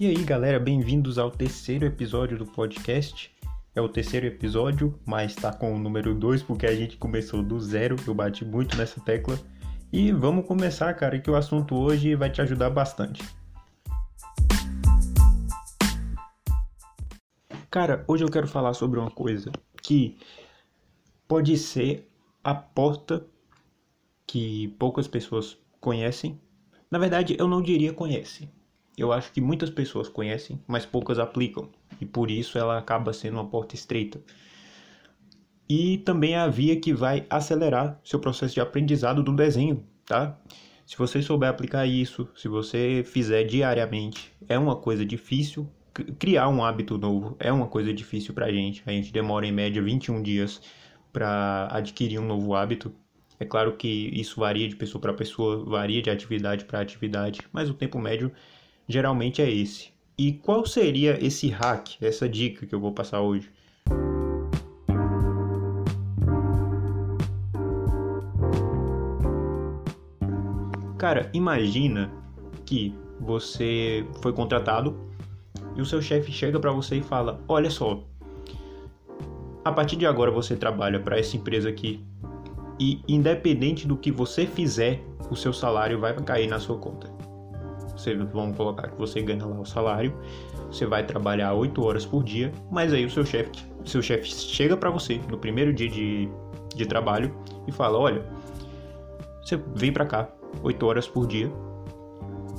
E aí, galera, bem-vindos ao terceiro episódio do podcast. É o terceiro episódio, mas tá com o número 2 porque a gente começou do zero. Eu bati muito nessa tecla. E vamos começar, cara, que o assunto hoje vai te ajudar bastante. Cara, hoje eu quero falar sobre uma coisa que pode ser a porta que poucas pessoas conhecem. Na verdade, eu não diria conhecem. Eu acho que muitas pessoas conhecem, mas poucas aplicam. E por isso ela acaba sendo uma porta estreita. E também é a via que vai acelerar seu processo de aprendizado do desenho, tá? Se você souber aplicar isso, se você fizer diariamente, é uma coisa difícil, criar um hábito novo é uma coisa difícil para a gente. A gente demora em média 21 dias para adquirir um novo hábito. É claro que isso varia de pessoa para pessoa, varia de atividade para atividade, mas o tempo médio geralmente é esse. E qual seria esse hack, essa dica que eu vou passar hoje? Cara, imagina que você foi contratado e o seu chefe chega para você e fala: Olha só, a partir de agora você trabalha para essa empresa aqui e independente do que você fizer, o seu salário vai cair na sua conta. Você, vamos colocar que você ganha lá o salário, você vai trabalhar 8 horas por dia, mas aí o seu chefe, seu chefe chega para você no primeiro dia de, de trabalho e fala: "Olha, você vem para cá 8 horas por dia,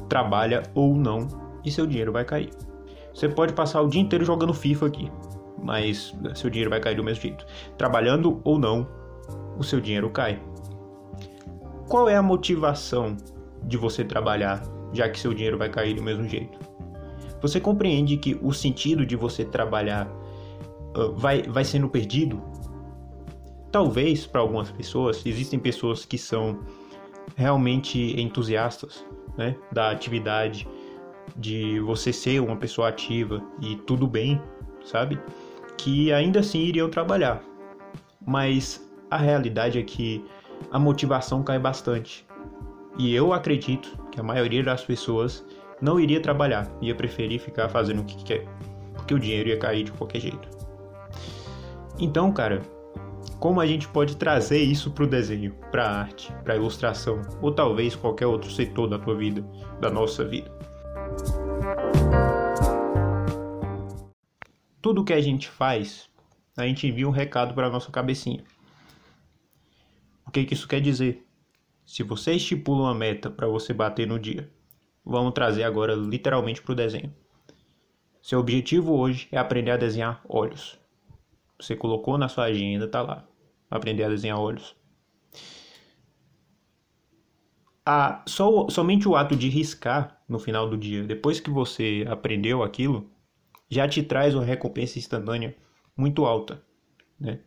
trabalha ou não e seu dinheiro vai cair". Você pode passar o dia inteiro jogando FIFA aqui, mas seu dinheiro vai cair do mesmo jeito. Trabalhando ou não, o seu dinheiro cai. Qual é a motivação de você trabalhar, já que seu dinheiro vai cair do mesmo jeito? Você compreende que o sentido de você trabalhar uh, vai, vai sendo perdido? Talvez para algumas pessoas, existem pessoas que são realmente entusiastas né, da atividade, de você ser uma pessoa ativa e tudo bem, sabe? Que ainda assim iriam trabalhar. Mas a realidade é que a motivação cai bastante. E eu acredito que a maioria das pessoas não iria trabalhar, ia preferir ficar fazendo o que quer, porque o dinheiro ia cair de qualquer jeito. Então, cara, como a gente pode trazer isso para o desenho, para a arte, para a ilustração, ou talvez qualquer outro setor da tua vida, da nossa vida? Tudo que a gente faz, a gente envia um recado para nossa cabecinha. O que, que isso quer dizer? Se você estipula uma meta para você bater no dia, vamos trazer agora literalmente para o desenho. Seu objetivo hoje é aprender a desenhar olhos. Você colocou na sua agenda, tá lá. Aprender a desenhar olhos. Só, somente o ato de riscar no final do dia, depois que você aprendeu aquilo, já te traz uma recompensa instantânea muito alta, né?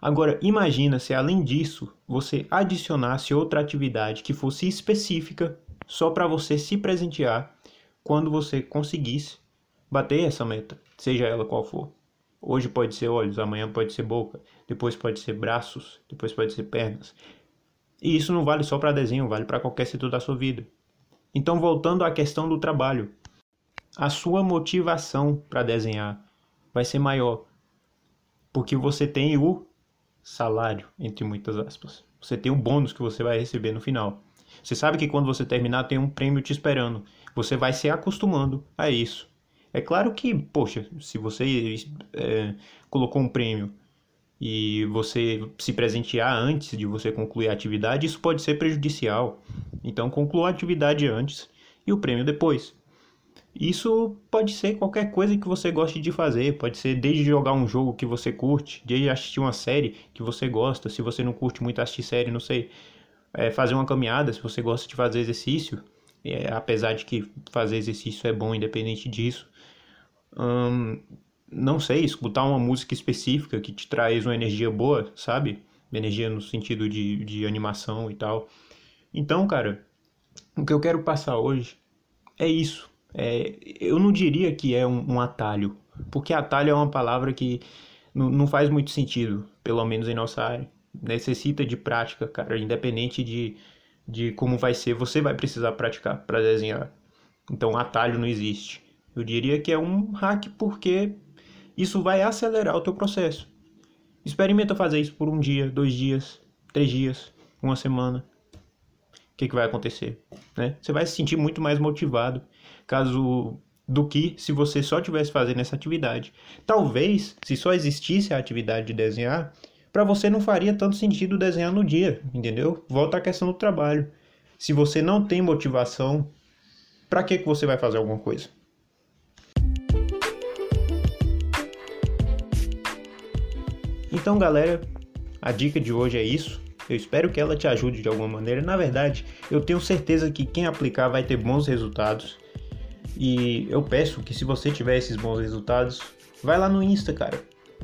Agora, imagina se além disso você adicionasse outra atividade que fosse específica só para você se presentear quando você conseguisse bater essa meta, seja ela qual for. Hoje pode ser olhos, amanhã pode ser boca, depois pode ser braços, depois pode ser pernas. E isso não vale só para desenho, vale para qualquer setor da sua vida. Então, voltando à questão do trabalho, a sua motivação para desenhar vai ser maior, porque você tem o salário, entre muitas aspas. Você tem o bônus que você vai receber no final. Você sabe que quando você terminar tem um prêmio te esperando. Você vai se acostumando a isso. É claro que, poxa, se você é, colocou um prêmio e você se presentear antes de você concluir a atividade, isso pode ser prejudicial. Então, conclua a atividade antes e o prêmio depois. Isso pode ser qualquer coisa que você goste de fazer, pode ser desde jogar um jogo que você curte, desde assistir uma série que você gosta, se você não curte muito assistir série, não sei, é, fazer uma caminhada, se você gosta de fazer exercício, é, apesar de que fazer exercício é bom independente disso. Hum, não sei, escutar uma música específica que te traz uma energia boa, sabe? Energia no sentido de, de animação e tal. Então, cara, o que eu quero passar hoje é isso é, eu não diria que é um, um, atalho, porque atalho é uma palavra que não, faz muito sentido, pelo menos em nossa área. Necessita de prática, cara, independente de, de como vai ser, você vai precisar praticar para desenhar. Então, atalho não existe. Eu diria que é um hack porque isso vai acelerar o teu processo. Experimenta fazer isso por um dia, dois dias, três dias, uma semana. Que, que vai acontecer? Né? Você vai se sentir muito mais motivado caso do que se você só tivesse fazendo essa atividade. Talvez, se só existisse a atividade de desenhar, para você não faria tanto sentido desenhar no dia, entendeu? Volta à questão do trabalho. Se você não tem motivação, para que, que você vai fazer alguma coisa? Então, galera, a dica de hoje é isso. Eu espero que ela te ajude de alguma maneira. Na verdade, eu tenho certeza que quem aplicar vai ter bons resultados. E eu peço que se você tiver esses bons resultados, vai lá no Insta, cara.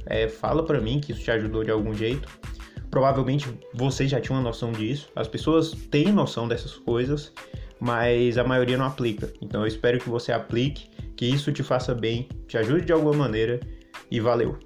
É, fala pra mim que isso te ajudou de algum jeito. Provavelmente você já tinha uma noção disso. As pessoas têm noção dessas coisas, mas a maioria não aplica. Então eu espero que você aplique, que isso te faça bem, te ajude de alguma maneira e valeu!